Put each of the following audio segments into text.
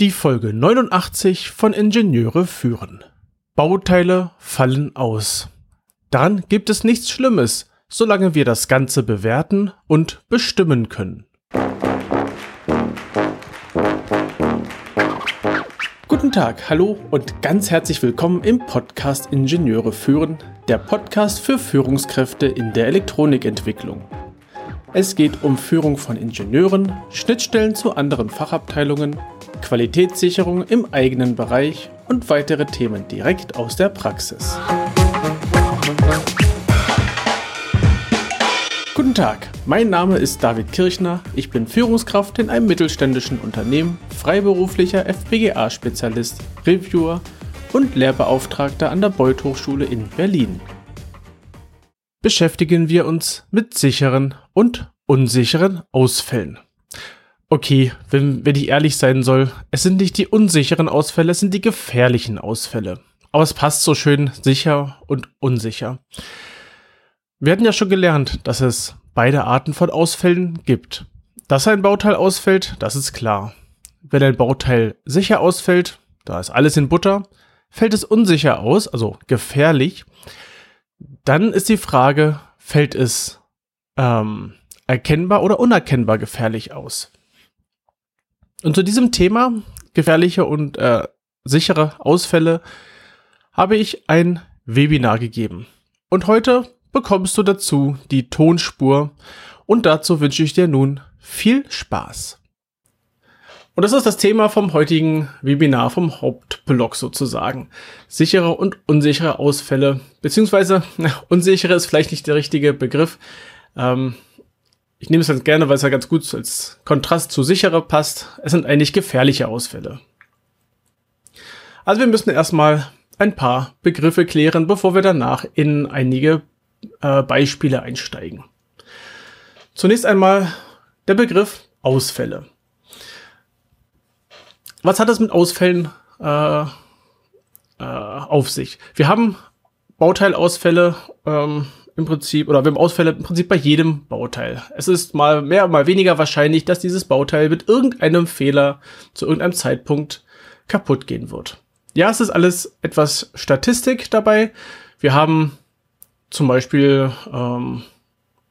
Die Folge 89 von Ingenieure führen. Bauteile fallen aus. Daran gibt es nichts Schlimmes, solange wir das Ganze bewerten und bestimmen können. Guten Tag, hallo und ganz herzlich willkommen im Podcast Ingenieure führen, der Podcast für Führungskräfte in der Elektronikentwicklung. Es geht um Führung von Ingenieuren, Schnittstellen zu anderen Fachabteilungen, Qualitätssicherung im eigenen Bereich und weitere Themen direkt aus der Praxis. Guten Tag, mein Name ist David Kirchner, ich bin Führungskraft in einem mittelständischen Unternehmen, freiberuflicher FPGA-Spezialist, Reviewer und Lehrbeauftragter an der Beuth Hochschule in Berlin beschäftigen wir uns mit sicheren und unsicheren Ausfällen. Okay, wenn, wenn ich ehrlich sein soll, es sind nicht die unsicheren Ausfälle, es sind die gefährlichen Ausfälle. Aber es passt so schön sicher und unsicher. Wir hatten ja schon gelernt, dass es beide Arten von Ausfällen gibt. Dass ein Bauteil ausfällt, das ist klar. Wenn ein Bauteil sicher ausfällt, da ist alles in Butter, fällt es unsicher aus, also gefährlich, dann ist die Frage, fällt es ähm, erkennbar oder unerkennbar gefährlich aus? Und zu diesem Thema, gefährliche und äh, sichere Ausfälle, habe ich ein Webinar gegeben. Und heute bekommst du dazu die Tonspur und dazu wünsche ich dir nun viel Spaß. Und das ist das Thema vom heutigen Webinar, vom Hauptblog sozusagen. Sichere und unsichere Ausfälle, beziehungsweise na, unsichere ist vielleicht nicht der richtige Begriff. Ähm, ich nehme es ganz gerne, weil es ja ganz gut als Kontrast zu sichere passt. Es sind eigentlich gefährliche Ausfälle. Also wir müssen erstmal ein paar Begriffe klären, bevor wir danach in einige äh, Beispiele einsteigen. Zunächst einmal der Begriff Ausfälle. Was hat das mit Ausfällen äh, äh, auf sich? Wir haben Bauteilausfälle ähm, im Prinzip, oder wir haben Ausfälle im Prinzip bei jedem Bauteil. Es ist mal mehr, mal weniger wahrscheinlich, dass dieses Bauteil mit irgendeinem Fehler zu irgendeinem Zeitpunkt kaputt gehen wird. Ja, es ist alles etwas Statistik dabei. Wir haben zum Beispiel, ähm,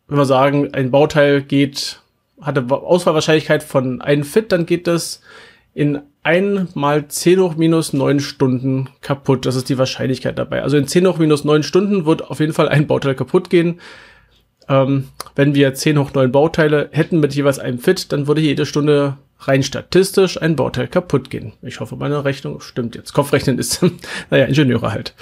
wenn wir sagen, ein Bauteil geht, hatte Ausfallwahrscheinlichkeit von einem Fit, dann geht das in 1 mal 10 hoch minus 9 Stunden kaputt. Das ist die Wahrscheinlichkeit dabei. Also in 10 hoch minus 9 Stunden wird auf jeden Fall ein Bauteil kaputt gehen. Ähm, wenn wir 10 hoch 9 Bauteile hätten mit jeweils einem Fit, dann würde jede Stunde rein statistisch ein Bauteil kaputt gehen. Ich hoffe, meine Rechnung stimmt jetzt. Kopfrechnen ist, naja, Ingenieure halt.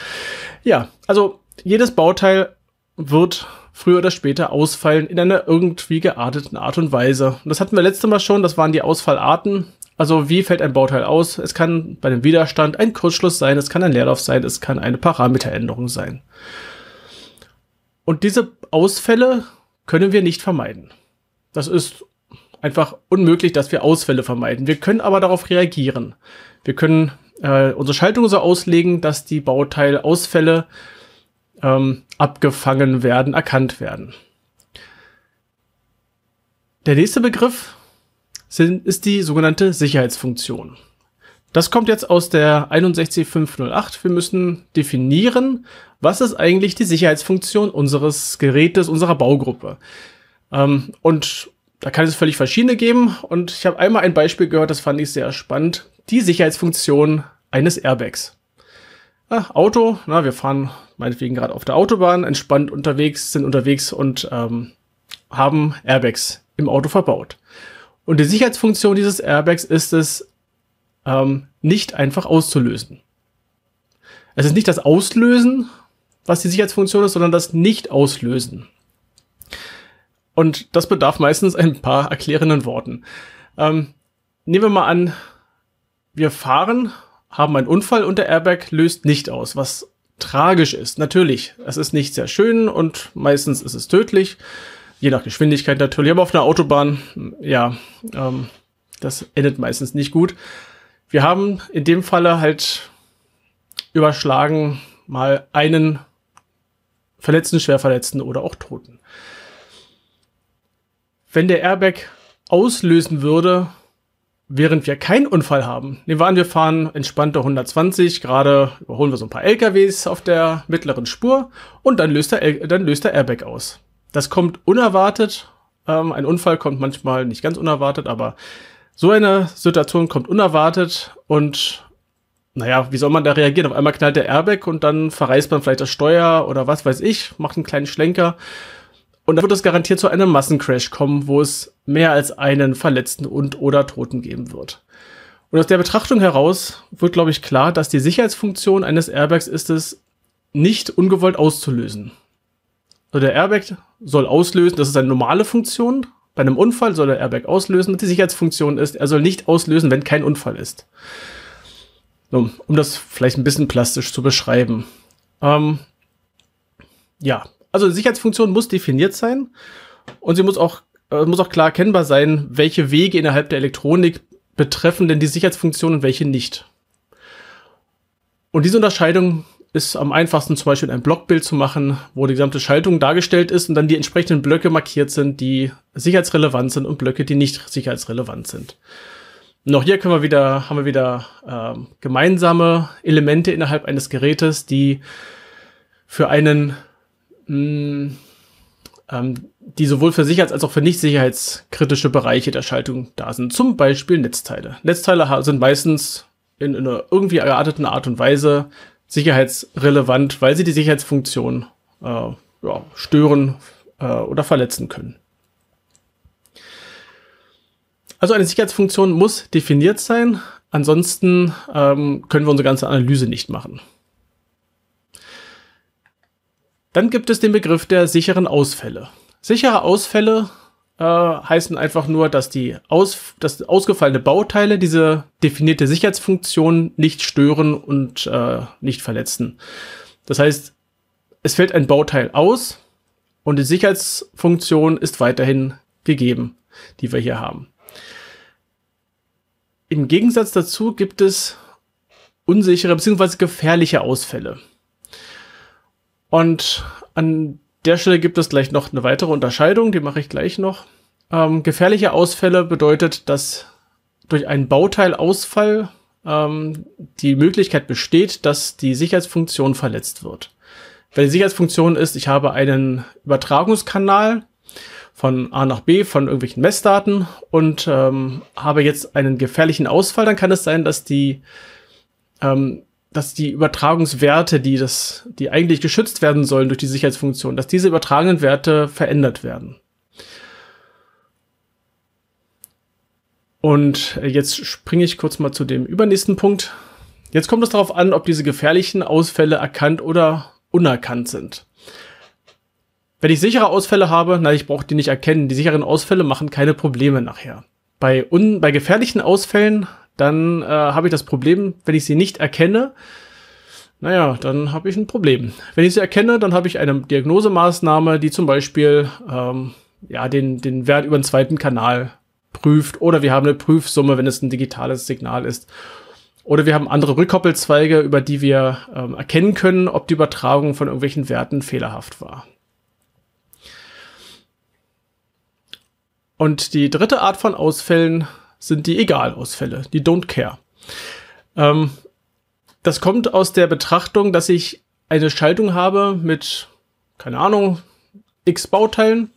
Ja, also jedes Bauteil wird früher oder später ausfallen in einer irgendwie gearteten Art und Weise. Und das hatten wir letztes Mal schon, das waren die Ausfallarten. Also wie fällt ein Bauteil aus? Es kann bei dem Widerstand ein Kurzschluss sein, es kann ein Leerlauf sein, es kann eine Parameteränderung sein. Und diese Ausfälle können wir nicht vermeiden. Das ist einfach unmöglich, dass wir Ausfälle vermeiden. Wir können aber darauf reagieren. Wir können äh, unsere Schaltung so auslegen, dass die Bauteilausfälle ähm, abgefangen werden, erkannt werden. Der nächste Begriff sind, ist die sogenannte Sicherheitsfunktion. Das kommt jetzt aus der 61508. Wir müssen definieren, was ist eigentlich die Sicherheitsfunktion unseres Gerätes, unserer Baugruppe. Ähm, und da kann es völlig verschiedene geben. Und ich habe einmal ein Beispiel gehört, das fand ich sehr spannend. Die Sicherheitsfunktion eines Airbags. Ah, Auto, na, wir fahren meinetwegen gerade auf der Autobahn, entspannt unterwegs, sind unterwegs und ähm, haben Airbags im Auto verbaut. Und die Sicherheitsfunktion dieses Airbags ist es, ähm, nicht einfach auszulösen. Es ist nicht das Auslösen, was die Sicherheitsfunktion ist, sondern das Nicht-Auslösen. Und das bedarf meistens ein paar erklärenden Worten. Ähm, nehmen wir mal an, wir fahren, haben einen Unfall und der Airbag löst nicht aus, was tragisch ist. Natürlich, es ist nicht sehr schön und meistens ist es tödlich je nach Geschwindigkeit natürlich, aber auf einer Autobahn, ja, ähm, das endet meistens nicht gut. Wir haben in dem Falle halt überschlagen mal einen Verletzten, Schwerverletzten oder auch Toten. Wenn der Airbag auslösen würde, während wir keinen Unfall haben. Nehmen wir an, wir fahren entspannte 120, gerade überholen wir so ein paar LKWs auf der mittleren Spur und dann löst der, dann löst der Airbag aus. Das kommt unerwartet. Ähm, ein Unfall kommt manchmal nicht ganz unerwartet, aber so eine Situation kommt unerwartet und naja, wie soll man da reagieren? Auf einmal knallt der Airbag und dann verreißt man vielleicht das Steuer oder was weiß ich, macht einen kleinen Schlenker. Und dann wird es garantiert zu einem Massencrash kommen, wo es mehr als einen Verletzten und oder Toten geben wird. Und aus der Betrachtung heraus wird, glaube ich, klar, dass die Sicherheitsfunktion eines Airbags ist es, nicht ungewollt auszulösen. Also der Airbag soll auslösen, das ist eine normale Funktion. Bei einem Unfall soll der Airbag auslösen. Die Sicherheitsfunktion ist, er soll nicht auslösen, wenn kein Unfall ist. Um, um das vielleicht ein bisschen plastisch zu beschreiben. Ähm, ja, also die Sicherheitsfunktion muss definiert sein und sie muss auch, äh, muss auch klar erkennbar sein, welche Wege innerhalb der Elektronik betreffen denn die Sicherheitsfunktion und welche nicht. Und diese Unterscheidung ist am einfachsten zum Beispiel ein Blockbild zu machen, wo die gesamte Schaltung dargestellt ist und dann die entsprechenden Blöcke markiert sind, die sicherheitsrelevant sind und Blöcke, die nicht sicherheitsrelevant sind. Auch hier können wir wieder, haben wir wieder äh, gemeinsame Elemente innerhalb eines Gerätes, die für einen mh, ähm, die sowohl für sicherheits- als auch für nicht sicherheitskritische Bereiche der Schaltung da sind. Zum Beispiel Netzteile. Netzteile sind meistens in, in einer irgendwie gearteten Art und Weise sicherheitsrelevant, weil sie die Sicherheitsfunktion äh, ja, stören äh, oder verletzen können. Also eine Sicherheitsfunktion muss definiert sein, ansonsten ähm, können wir unsere ganze Analyse nicht machen. Dann gibt es den Begriff der sicheren Ausfälle. Sichere Ausfälle äh, heißen einfach nur, dass die aus, dass ausgefallene Bauteile diese definierte Sicherheitsfunktion nicht stören und äh, nicht verletzen. Das heißt, es fällt ein Bauteil aus und die Sicherheitsfunktion ist weiterhin gegeben, die wir hier haben. Im Gegensatz dazu gibt es unsichere bzw. gefährliche Ausfälle. Und an der Stelle gibt es gleich noch eine weitere Unterscheidung, die mache ich gleich noch. Ähm, gefährliche Ausfälle bedeutet, dass durch einen Bauteilausfall ähm, die Möglichkeit besteht, dass die Sicherheitsfunktion verletzt wird. Weil die Sicherheitsfunktion ist, ich habe einen Übertragungskanal von A nach B von irgendwelchen Messdaten und ähm, habe jetzt einen gefährlichen Ausfall, dann kann es sein, dass die ähm, dass die Übertragungswerte, die das, die eigentlich geschützt werden sollen durch die Sicherheitsfunktion, dass diese übertragenen Werte verändert werden. Und jetzt springe ich kurz mal zu dem übernächsten Punkt. Jetzt kommt es darauf an, ob diese gefährlichen Ausfälle erkannt oder unerkannt sind. Wenn ich sichere Ausfälle habe, na, ich brauche die nicht erkennen. Die sicheren Ausfälle machen keine Probleme nachher. Bei, un bei gefährlichen Ausfällen dann äh, habe ich das Problem, wenn ich sie nicht erkenne, naja, dann habe ich ein Problem. Wenn ich sie erkenne, dann habe ich eine Diagnosemaßnahme, die zum Beispiel ähm, ja, den, den Wert über den zweiten Kanal prüft. Oder wir haben eine Prüfsumme, wenn es ein digitales Signal ist. Oder wir haben andere Rückkoppelzweige, über die wir ähm, erkennen können, ob die Übertragung von irgendwelchen Werten fehlerhaft war. Und die dritte Art von Ausfällen sind die Egalausfälle, die Don't Care. Ähm, das kommt aus der Betrachtung, dass ich eine Schaltung habe mit, keine Ahnung, x Bauteilen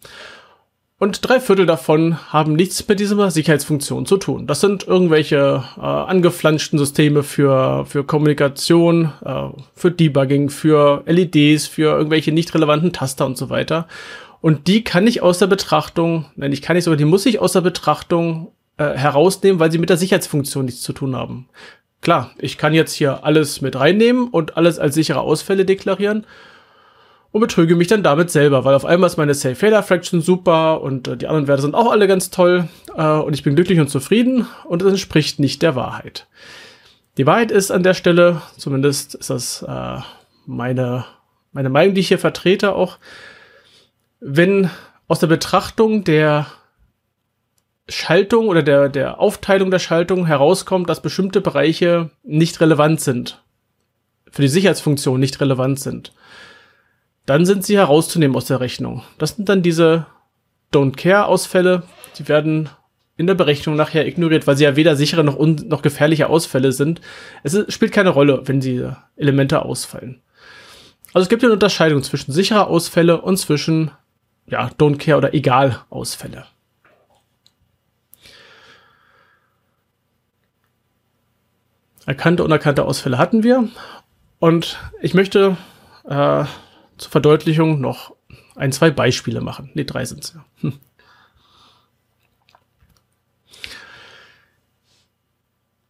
und drei Viertel davon haben nichts mit dieser Sicherheitsfunktion zu tun. Das sind irgendwelche äh, angeflanschten Systeme für, für Kommunikation, äh, für Debugging, für LEDs, für irgendwelche nicht relevanten Taster und so weiter. Und die kann ich aus der Betrachtung, nein, ich kann nicht sogar, die muss ich aus der Betrachtung äh, herausnehmen, weil sie mit der Sicherheitsfunktion nichts zu tun haben. Klar, ich kann jetzt hier alles mit reinnehmen und alles als sichere Ausfälle deklarieren und betrüge mich dann damit selber, weil auf einmal ist meine Safe Failure Fraction super und äh, die anderen Werte sind auch alle ganz toll äh, und ich bin glücklich und zufrieden und das entspricht nicht der Wahrheit. Die Wahrheit ist an der Stelle, zumindest ist das äh, meine, meine Meinung, die ich hier vertrete, auch, wenn aus der Betrachtung der Schaltung oder der, der Aufteilung der Schaltung herauskommt, dass bestimmte Bereiche nicht relevant sind. Für die Sicherheitsfunktion nicht relevant sind. Dann sind sie herauszunehmen aus der Rechnung. Das sind dann diese Don't Care Ausfälle. Die werden in der Berechnung nachher ignoriert, weil sie ja weder sichere noch, noch gefährliche Ausfälle sind. Es ist, spielt keine Rolle, wenn diese Elemente ausfallen. Also es gibt eine Unterscheidung zwischen sicherer Ausfälle und zwischen, ja, don't care oder egal Ausfälle. Erkannte und unerkannte Ausfälle hatten wir. Und ich möchte äh, zur Verdeutlichung noch ein, zwei Beispiele machen. Ne, drei sind es ja. Hm.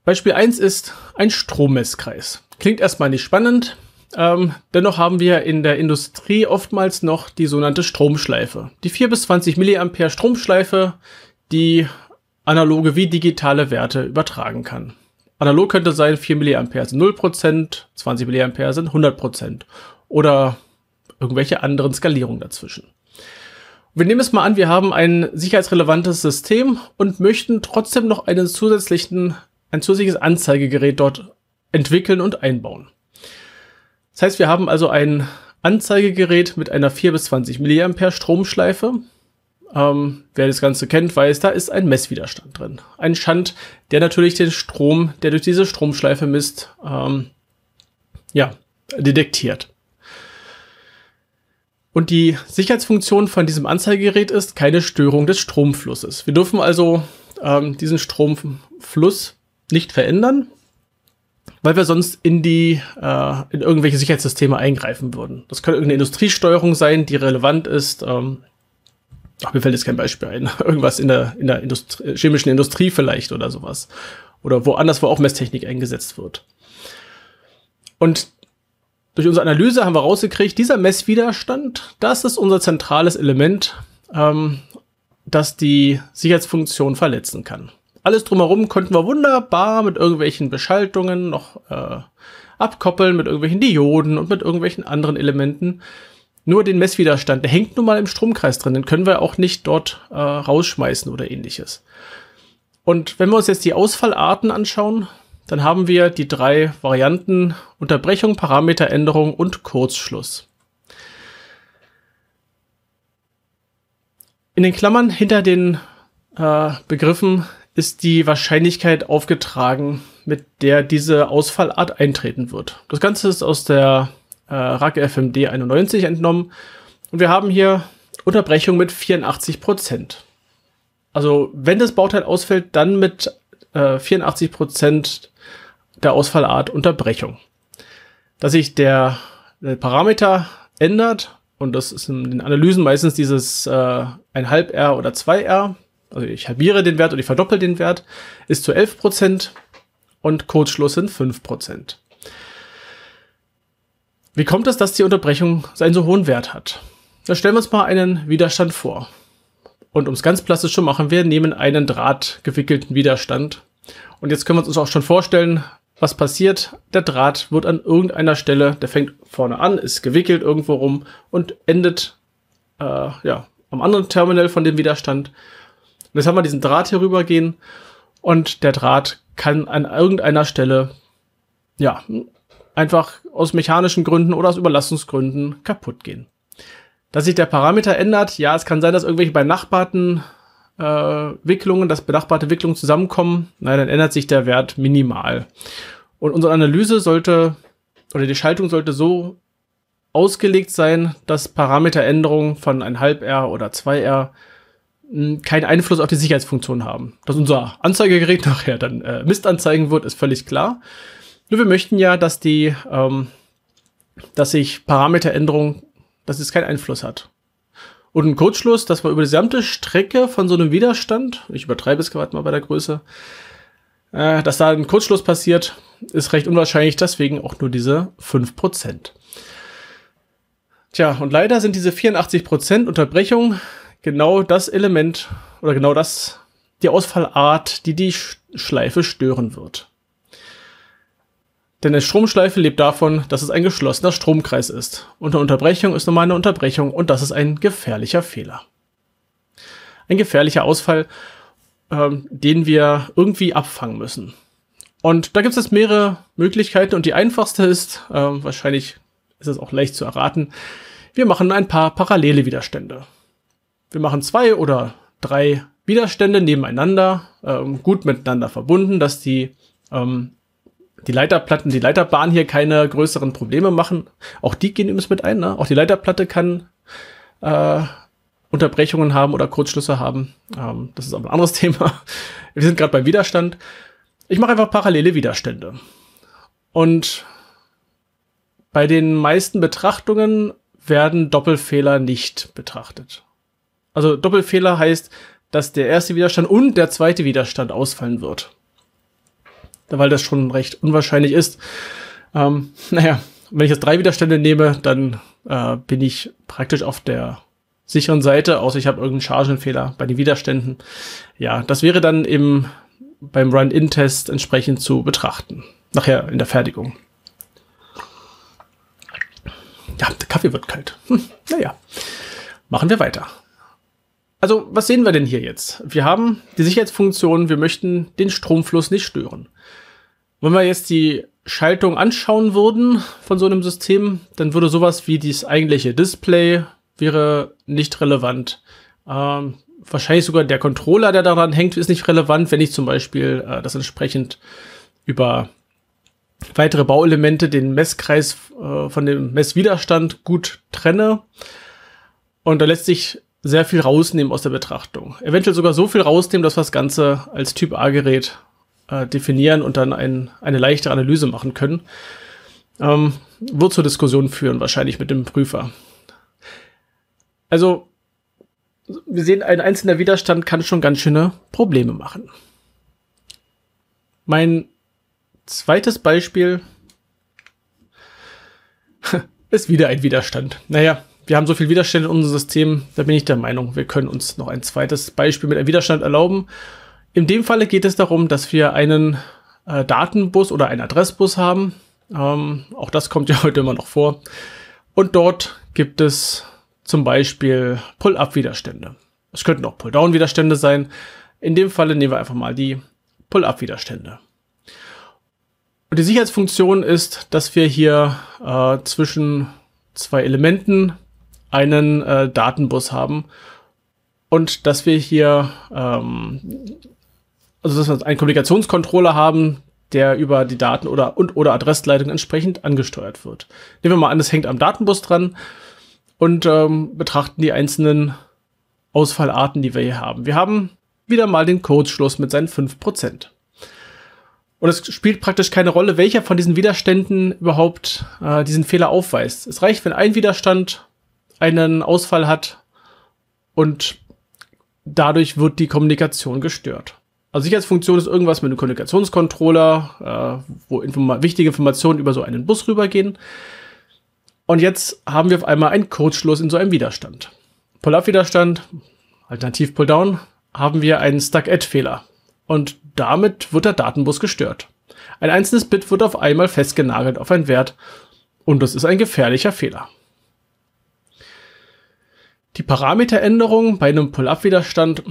Beispiel 1 ist ein Strommesskreis. Klingt erstmal nicht spannend, ähm, dennoch haben wir in der Industrie oftmals noch die sogenannte Stromschleife. Die 4 bis 20 Milliampere Stromschleife, die analoge wie digitale Werte übertragen kann. Analog könnte sein 4 Milliampere sind 0%, 20 Milliampere sind 100% oder irgendwelche anderen Skalierungen dazwischen. Wir nehmen es mal an, wir haben ein sicherheitsrelevantes System und möchten trotzdem noch einen zusätzlichen, ein zusätzliches Anzeigegerät dort entwickeln und einbauen. Das heißt, wir haben also ein Anzeigegerät mit einer 4 bis 20 Milliampere Stromschleife. Ähm, wer das Ganze kennt, weiß, da ist ein Messwiderstand drin. Ein Schand, der natürlich den Strom, der durch diese Stromschleife misst, ähm, ja, detektiert. Und die Sicherheitsfunktion von diesem Anzeigegerät ist keine Störung des Stromflusses. Wir dürfen also ähm, diesen Stromfluss nicht verändern weil wir sonst in die, äh, in irgendwelche Sicherheitssysteme eingreifen würden. Das könnte irgendeine Industriesteuerung sein, die relevant ist. Ähm, ach, mir fällt jetzt kein Beispiel ein. Irgendwas in der, in der Industrie, chemischen Industrie vielleicht oder sowas. Oder woanders, wo auch Messtechnik eingesetzt wird. Und durch unsere Analyse haben wir rausgekriegt, dieser Messwiderstand, das ist unser zentrales Element, ähm, das die Sicherheitsfunktion verletzen kann. Alles drumherum konnten wir wunderbar mit irgendwelchen Beschaltungen noch äh, abkoppeln, mit irgendwelchen Dioden und mit irgendwelchen anderen Elementen. Nur den Messwiderstand, der hängt nun mal im Stromkreis drin, den können wir auch nicht dort äh, rausschmeißen oder ähnliches. Und wenn wir uns jetzt die Ausfallarten anschauen, dann haben wir die drei Varianten Unterbrechung, Parameteränderung und Kurzschluss. In den Klammern hinter den äh, Begriffen ist die Wahrscheinlichkeit aufgetragen, mit der diese Ausfallart eintreten wird. Das Ganze ist aus der äh, RAG FMD 91 entnommen und wir haben hier Unterbrechung mit 84 Prozent. Also wenn das Bauteil ausfällt, dann mit äh, 84 Prozent der Ausfallart Unterbrechung. Dass sich der, der Parameter ändert und das ist in den Analysen meistens dieses äh, 1,5 R oder 2 R, also ich halbiere den Wert und ich verdoppel den Wert, ist zu 11% und Kurzschluss sind 5%. Wie kommt es, dass die Unterbrechung einen so hohen Wert hat? Da stellen wir uns mal einen Widerstand vor. Und um es ganz plastisch zu machen, wir nehmen einen drahtgewickelten Widerstand. Und jetzt können wir uns auch schon vorstellen, was passiert. Der Draht wird an irgendeiner Stelle, der fängt vorne an, ist gewickelt irgendwo rum und endet äh, ja, am anderen Terminal von dem Widerstand. Und jetzt haben wir diesen Draht hier rübergehen und der Draht kann an irgendeiner Stelle, ja, einfach aus mechanischen Gründen oder aus Überlastungsgründen kaputt gehen. Dass sich der Parameter ändert, ja, es kann sein, dass irgendwelche benachbarten äh, Wicklungen, dass benachbarte Wicklungen zusammenkommen, naja, dann ändert sich der Wert minimal. Und unsere Analyse sollte, oder die Schaltung sollte so ausgelegt sein, dass Parameteränderungen von 1,5 R oder 2 R keinen Einfluss auf die Sicherheitsfunktion haben. Dass unser Anzeigegerät nachher dann äh, Mist anzeigen wird, ist völlig klar. Nur wir möchten ja, dass die, ähm, dass sich Parameteränderung, dass es keinen Einfluss hat. Und ein Kurzschluss, dass man über die gesamte Strecke von so einem Widerstand, ich übertreibe es gerade mal bei der Größe, äh, dass da ein Kurzschluss passiert, ist recht unwahrscheinlich, deswegen auch nur diese 5%. Tja, und leider sind diese 84% Unterbrechung genau das Element oder genau das, die Ausfallart, die die Schleife stören wird. Denn eine Stromschleife lebt davon, dass es ein geschlossener Stromkreis ist. Und eine Unterbrechung ist normal eine Unterbrechung und das ist ein gefährlicher Fehler. Ein gefährlicher Ausfall, ähm, den wir irgendwie abfangen müssen. Und da gibt es jetzt mehrere Möglichkeiten und die einfachste ist, äh, wahrscheinlich ist es auch leicht zu erraten, wir machen ein paar parallele Widerstände. Wir machen zwei oder drei Widerstände nebeneinander, ähm, gut miteinander verbunden, dass die, ähm, die Leiterplatten, die Leiterbahn hier keine größeren Probleme machen. Auch die gehen übrigens mit ein. Ne? Auch die Leiterplatte kann äh, Unterbrechungen haben oder Kurzschlüsse haben. Ähm, das ist aber ein anderes Thema. Wir sind gerade beim Widerstand. Ich mache einfach parallele Widerstände. Und bei den meisten Betrachtungen werden Doppelfehler nicht betrachtet. Also Doppelfehler heißt, dass der erste Widerstand und der zweite Widerstand ausfallen wird. Weil das schon recht unwahrscheinlich ist. Ähm, naja, wenn ich jetzt drei Widerstände nehme, dann äh, bin ich praktisch auf der sicheren Seite, außer ich habe irgendeinen Chargenfehler bei den Widerständen. Ja, das wäre dann im, beim Run-In-Test entsprechend zu betrachten. Nachher in der Fertigung. Ja, der Kaffee wird kalt. Hm, naja, machen wir weiter. Also, was sehen wir denn hier jetzt? Wir haben die Sicherheitsfunktion, wir möchten den Stromfluss nicht stören. Wenn wir jetzt die Schaltung anschauen würden von so einem System, dann würde sowas wie dieses eigentliche Display wäre nicht relevant. Ähm, wahrscheinlich sogar der Controller, der daran hängt, ist nicht relevant, wenn ich zum Beispiel äh, das entsprechend über weitere Bauelemente den Messkreis äh, von dem Messwiderstand gut trenne. Und da lässt sich sehr viel rausnehmen aus der Betrachtung. Eventuell sogar so viel rausnehmen, dass wir das Ganze als Typ A-Gerät äh, definieren und dann ein, eine leichte Analyse machen können. Ähm, wird zur Diskussion führen, wahrscheinlich mit dem Prüfer. Also, wir sehen, ein einzelner Widerstand kann schon ganz schöne Probleme machen. Mein zweites Beispiel ist wieder ein Widerstand. Naja, wir haben so viel Widerstände in unserem System, da bin ich der Meinung, wir können uns noch ein zweites Beispiel mit einem Widerstand erlauben. In dem Falle geht es darum, dass wir einen äh, Datenbus oder einen Adressbus haben. Ähm, auch das kommt ja heute immer noch vor. Und dort gibt es zum Beispiel Pull-Up-Widerstände. Es könnten auch Pull-Down-Widerstände sein. In dem Falle nehmen wir einfach mal die Pull-Up-Widerstände. Und die Sicherheitsfunktion ist, dass wir hier äh, zwischen zwei Elementen einen äh, Datenbus haben und dass wir hier ähm, also dass wir einen Kommunikationscontroller haben, der über die Daten oder und oder Adressleitung entsprechend angesteuert wird. Nehmen wir mal an, es hängt am Datenbus dran und ähm, betrachten die einzelnen Ausfallarten, die wir hier haben. Wir haben wieder mal den Codeschluss mit seinen 5%. Und es spielt praktisch keine Rolle, welcher von diesen Widerständen überhaupt äh, diesen Fehler aufweist. Es reicht, wenn ein Widerstand einen Ausfall hat und dadurch wird die Kommunikation gestört. Also Sicherheitsfunktion ist irgendwas mit einem Kommunikationscontroller, äh, wo inform wichtige Informationen über so einen Bus rübergehen. Und jetzt haben wir auf einmal einen Codeschluss in so einem Widerstand. Pull-up-Widerstand, alternativ Pull-down, haben wir einen Stuck-Add-Fehler. Und damit wird der Datenbus gestört. Ein einzelnes Bit wird auf einmal festgenagelt auf einen Wert und das ist ein gefährlicher Fehler. Die Parameteränderung bei einem Pull-up-Widerstand,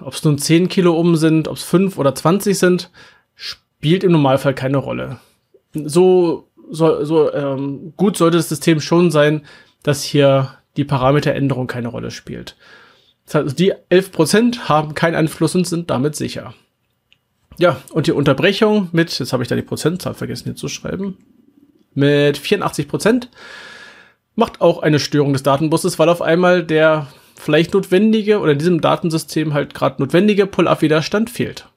ob es nun 10 Kilo oben sind, ob es 5 oder 20 sind, spielt im Normalfall keine Rolle. So, so, so ähm, gut sollte das System schon sein, dass hier die Parameteränderung keine Rolle spielt. Das heißt, also die 11% haben keinen Einfluss und sind damit sicher. Ja, und die Unterbrechung mit, jetzt habe ich da die Prozentzahl vergessen hier zu schreiben, mit 84% macht auch eine Störung des Datenbusses, weil auf einmal der vielleicht notwendige oder in diesem Datensystem halt gerade notwendige Pull-up-Widerstand fehlt.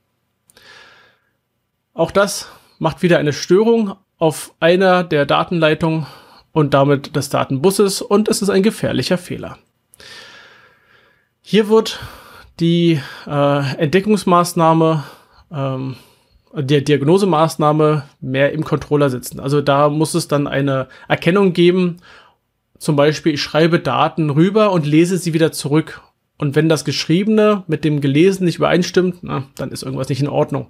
Auch das macht wieder eine Störung auf einer der Datenleitungen und damit des Datenbusses und es ist ein gefährlicher Fehler. Hier wird die äh, Entdeckungsmaßnahme, ähm, der Diagnosemaßnahme mehr im Controller sitzen. Also da muss es dann eine Erkennung geben. Zum Beispiel, ich schreibe Daten rüber und lese sie wieder zurück. Und wenn das Geschriebene mit dem Gelesenen nicht übereinstimmt, na, dann ist irgendwas nicht in Ordnung.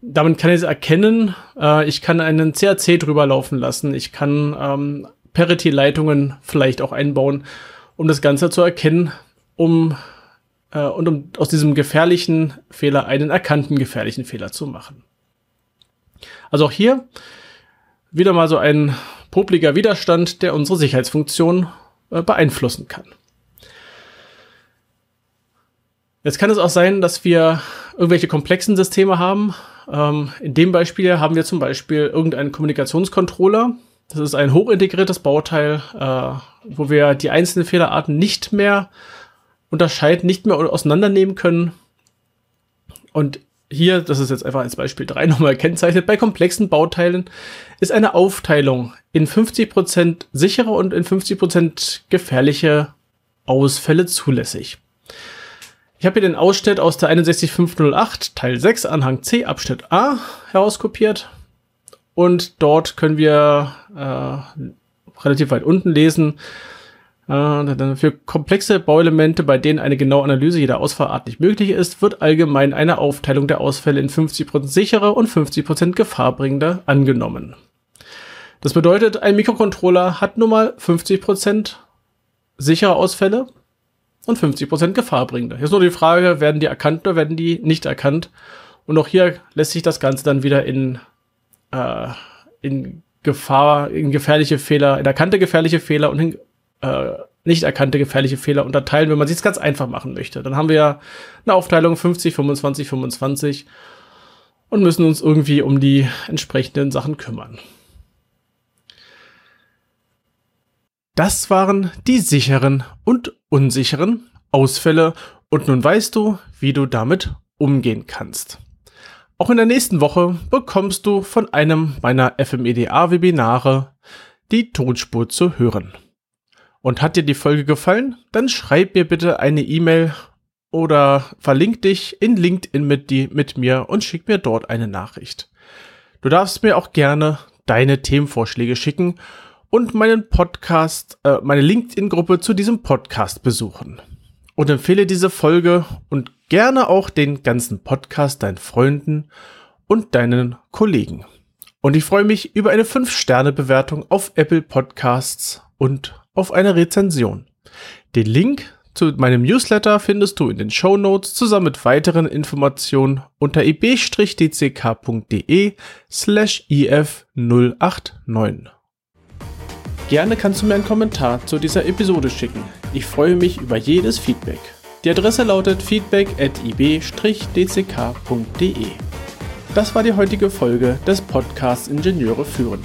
Damit kann ich erkennen, äh, ich kann einen CAC drüber laufen lassen, ich kann ähm, Parity-Leitungen vielleicht auch einbauen, um das Ganze zu erkennen, um äh, und um aus diesem gefährlichen Fehler einen erkannten gefährlichen Fehler zu machen. Also auch hier wieder mal so ein popliger Widerstand, der unsere Sicherheitsfunktion äh, beeinflussen kann. Jetzt kann es auch sein, dass wir irgendwelche komplexen Systeme haben. Ähm, in dem Beispiel haben wir zum Beispiel irgendeinen Kommunikationscontroller. Das ist ein hochintegriertes Bauteil, äh, wo wir die einzelnen Fehlerarten nicht mehr unterscheiden, nicht mehr auseinandernehmen können. Und hier, das ist jetzt einfach als Beispiel 3 nochmal kennzeichnet, bei komplexen Bauteilen ist eine Aufteilung in 50% sichere und in 50% gefährliche Ausfälle zulässig. Ich habe hier den Ausschnitt aus der 61508 Teil 6 Anhang C Abschnitt A herauskopiert und dort können wir äh, relativ weit unten lesen, für komplexe Bauelemente, bei denen eine genaue Analyse jeder Ausfallart nicht möglich ist, wird allgemein eine Aufteilung der Ausfälle in 50% sichere und 50% gefahrbringende angenommen. Das bedeutet, ein Mikrocontroller hat nun mal 50% sichere Ausfälle und 50% gefahrbringende. Jetzt nur die Frage, werden die erkannt oder werden die nicht erkannt? Und auch hier lässt sich das Ganze dann wieder in, äh, in Gefahr, in gefährliche Fehler, in erkannte gefährliche Fehler und in äh, nicht erkannte gefährliche Fehler unterteilen, wenn man sich ganz einfach machen möchte. Dann haben wir ja eine Aufteilung 50, 25, 25 und müssen uns irgendwie um die entsprechenden Sachen kümmern. Das waren die sicheren und unsicheren Ausfälle und nun weißt du, wie du damit umgehen kannst. Auch in der nächsten Woche bekommst du von einem meiner FMEDA-Webinare die Tonspur zu hören. Und hat dir die Folge gefallen? Dann schreib mir bitte eine E-Mail oder verlink dich in LinkedIn mit, die, mit mir und schick mir dort eine Nachricht. Du darfst mir auch gerne deine Themenvorschläge schicken und meinen Podcast, äh, meine LinkedIn-Gruppe zu diesem Podcast besuchen. Und empfehle diese Folge und gerne auch den ganzen Podcast deinen Freunden und deinen Kollegen. Und ich freue mich über eine 5-Sterne-Bewertung auf Apple Podcasts und auf eine Rezension. Den Link zu meinem Newsletter findest du in den Show Notes zusammen mit weiteren Informationen unter ib-dck.de slash if089. Gerne kannst du mir einen Kommentar zu dieser Episode schicken. Ich freue mich über jedes Feedback. Die Adresse lautet feedback at ib-dck.de. Das war die heutige Folge des Podcasts Ingenieure führen.